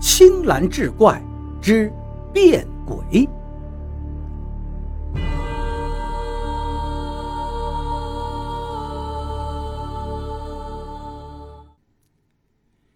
青蓝志怪之变鬼。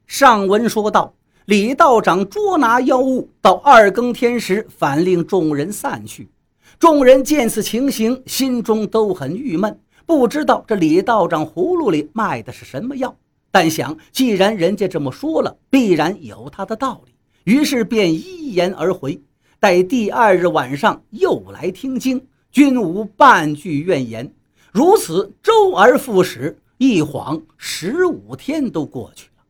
上文说到，李道长捉拿妖物，到二更天时，反令众人散去。众人见此情形，心中都很郁闷，不知道这李道长葫芦里卖的是什么药。但想，既然人家这么说了，必然有他的道理，于是便依言而回。待第二日晚上又来听经，均无半句怨言。如此周而复始，一晃十五天都过去了。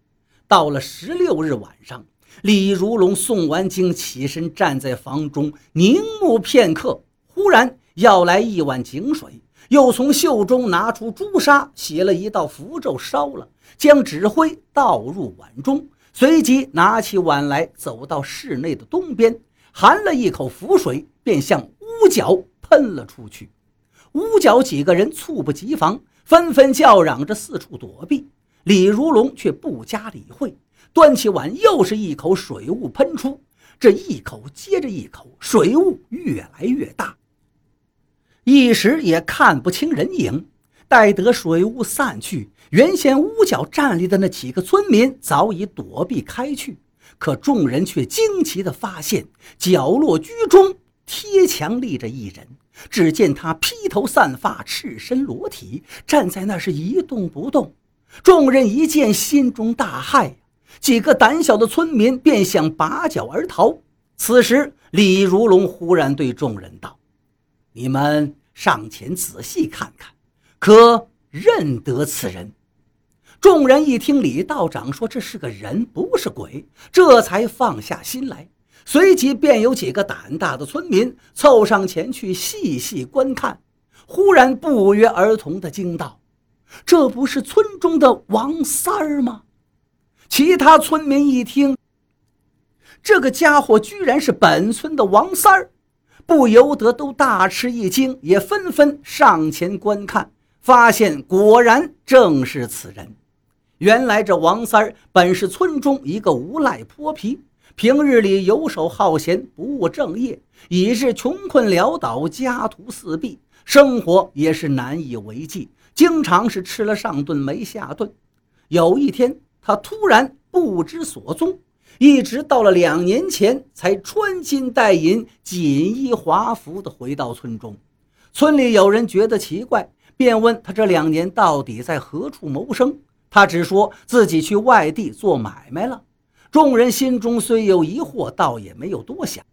到了十六日晚上，李如龙诵完经，起身站在房中凝目片刻，忽然要来一碗井水。又从袖中拿出朱砂，写了一道符咒，烧了，将纸灰倒入碗中，随即拿起碗来，走到室内的东边，含了一口符水，便向屋角喷了出去。屋角几个人猝不及防，纷纷叫嚷着四处躲避。李如龙却不加理会，端起碗，又是一口水雾喷出，这一口接着一口，水雾越来越大。一时也看不清人影，待得水雾散去，原先屋角站立的那几个村民早已躲避开去。可众人却惊奇地发现，角落居中贴墙立着一人。只见他披头散发、赤身裸体，站在那是一动不动。众人一见，心中大骇，几个胆小的村民便想拔脚而逃。此时，李如龙忽然对众人道。你们上前仔细看看，可认得此人？众人一听李道长说这是个人，不是鬼，这才放下心来。随即便有几个胆大的村民凑上前去细细观看，忽然不约而同地惊道：“这不是村中的王三儿吗？”其他村民一听，这个家伙居然是本村的王三儿。不由得都大吃一惊，也纷纷上前观看，发现果然正是此人。原来这王三儿本是村中一个无赖泼皮，平日里游手好闲，不务正业，已是穷困潦倒，家徒四壁，生活也是难以为继，经常是吃了上顿没下顿。有一天，他突然不知所踪。一直到了两年前，才穿金戴银、锦衣华服地回到村中。村里有人觉得奇怪，便问他这两年到底在何处谋生。他只说自己去外地做买卖了。众人心中虽有疑惑，倒也没有多想。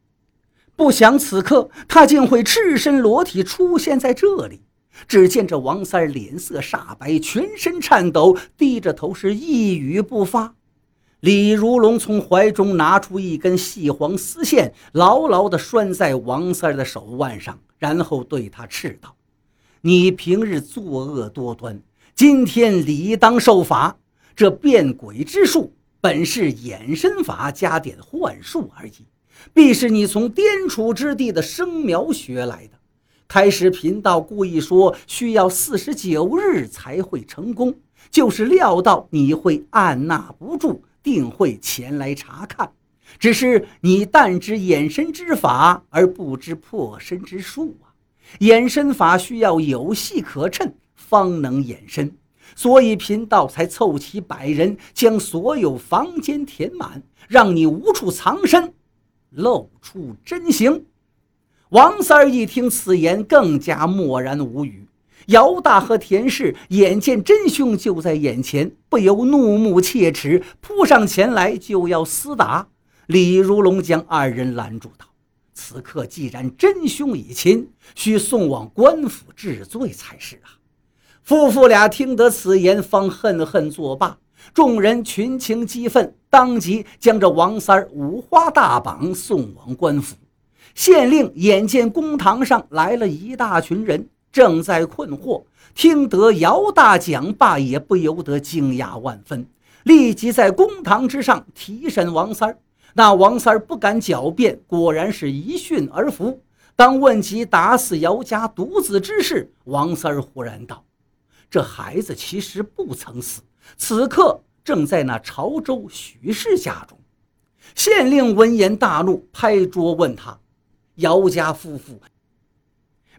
不想此刻他竟会赤身裸体出现在这里。只见这王三脸色煞白，全身颤抖，低着头是一语不发。李如龙从怀中拿出一根细黄丝线，牢牢地拴在王三的手腕上，然后对他斥道：“你平日作恶多端，今天理当受罚。这变鬼之术本是衍身法加点幻术而已，必是你从滇楚之地的生苗学来的。开始贫道故意说需要四十九日才会成功，就是料到你会按捺不住。”定会前来查看，只是你但知衍身之法，而不知破身之术啊！掩身法需要有隙可趁，方能掩身，所以贫道才凑齐百人，将所有房间填满，让你无处藏身，露出真形。王三儿一听此言，更加默然无语。姚大和田氏眼见真凶就在眼前，不由怒目切齿，扑上前来就要厮打。李如龙将二人拦住道：“此刻既然真凶已擒，需送往官府治罪才是啊！”夫妇俩听得此言，方恨恨作罢。众人群情激愤，当即将这王三儿五花大绑送往官府。县令眼见公堂上来了一大群人。正在困惑，听得姚大讲罢，也不由得惊讶万分，立即在公堂之上提审王三儿。那王三儿不敢狡辩，果然是一训而服。当问及打死姚家独子之事，王三儿忽然道：“这孩子其实不曾死，此刻正在那潮州许氏家中。”县令闻言大怒，拍桌问他：“姚家夫妇，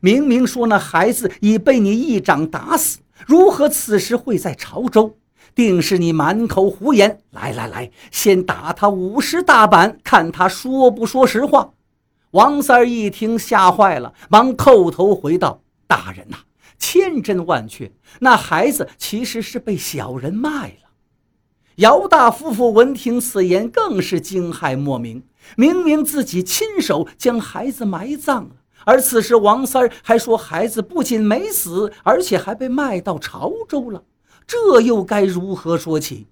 明明说那孩子已被你一掌打死，如何此时会在潮州？定是你满口胡言！来来来，先打他五十大板，看他说不说实话。”王三儿一听，吓坏了，忙叩头回道：“大人呐，千真万确，那孩子其实是被小人卖了。”姚大夫妇闻听此言，更是惊骇莫名。明明自己亲手将孩子埋葬了，而此时王三儿还说孩子不仅没死，而且还被卖到潮州了，这又该如何说起？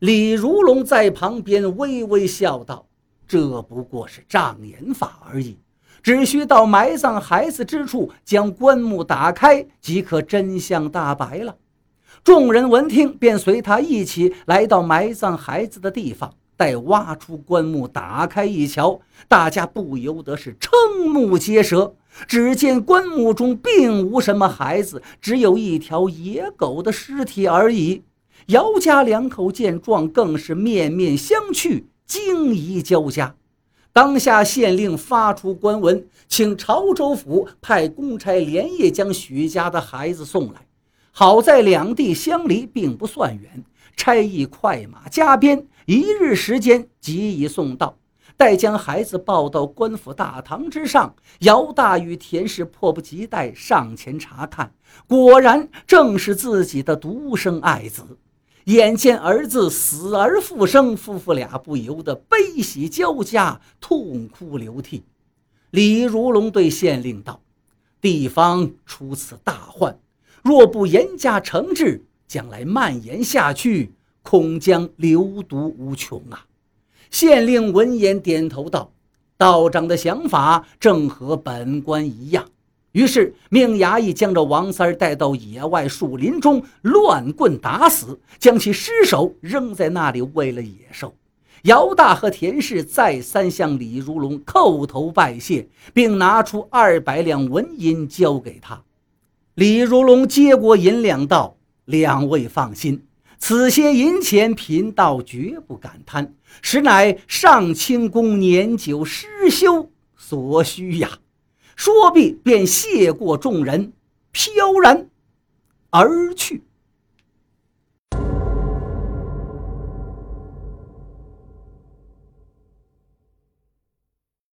李如龙在旁边微微笑道：“这不过是障眼法而已，只需到埋葬孩子之处，将棺木打开，即可真相大白了。”众人闻听，便随他一起来到埋葬孩子的地方。待挖出棺木，打开一瞧，大家不由得是瞠目结舌。只见棺木中并无什么孩子，只有一条野狗的尸体而已。姚家两口见状，更是面面相觑，惊疑交加。当下县令发出官文，请潮州府派公差连夜将许家的孩子送来。好在两地相离并不算远，差役快马加鞭，一日时间即已送到。待将孩子抱到官府大堂之上，姚大与田氏迫不及待上前查看，果然正是自己的独生爱子。眼见儿子死而复生，夫妇俩不由得悲喜交加，痛哭流涕。李如龙对县令道：“地方出此大患。”若不严加惩治，将来蔓延下去，恐将流毒无穷啊！县令闻言点头道：“道长的想法正和本官一样。”于是命衙役将这王三儿带到野外树林中乱棍打死，将其尸首扔在那里喂了野兽。姚大和田氏再三向李如龙叩头拜谢，并拿出二百两纹银交给他。李如龙接过银两，道：“两位放心，此些银钱贫道绝不敢贪，实乃上清宫年久失修所需呀。”说毕，便谢过众人，飘然而去。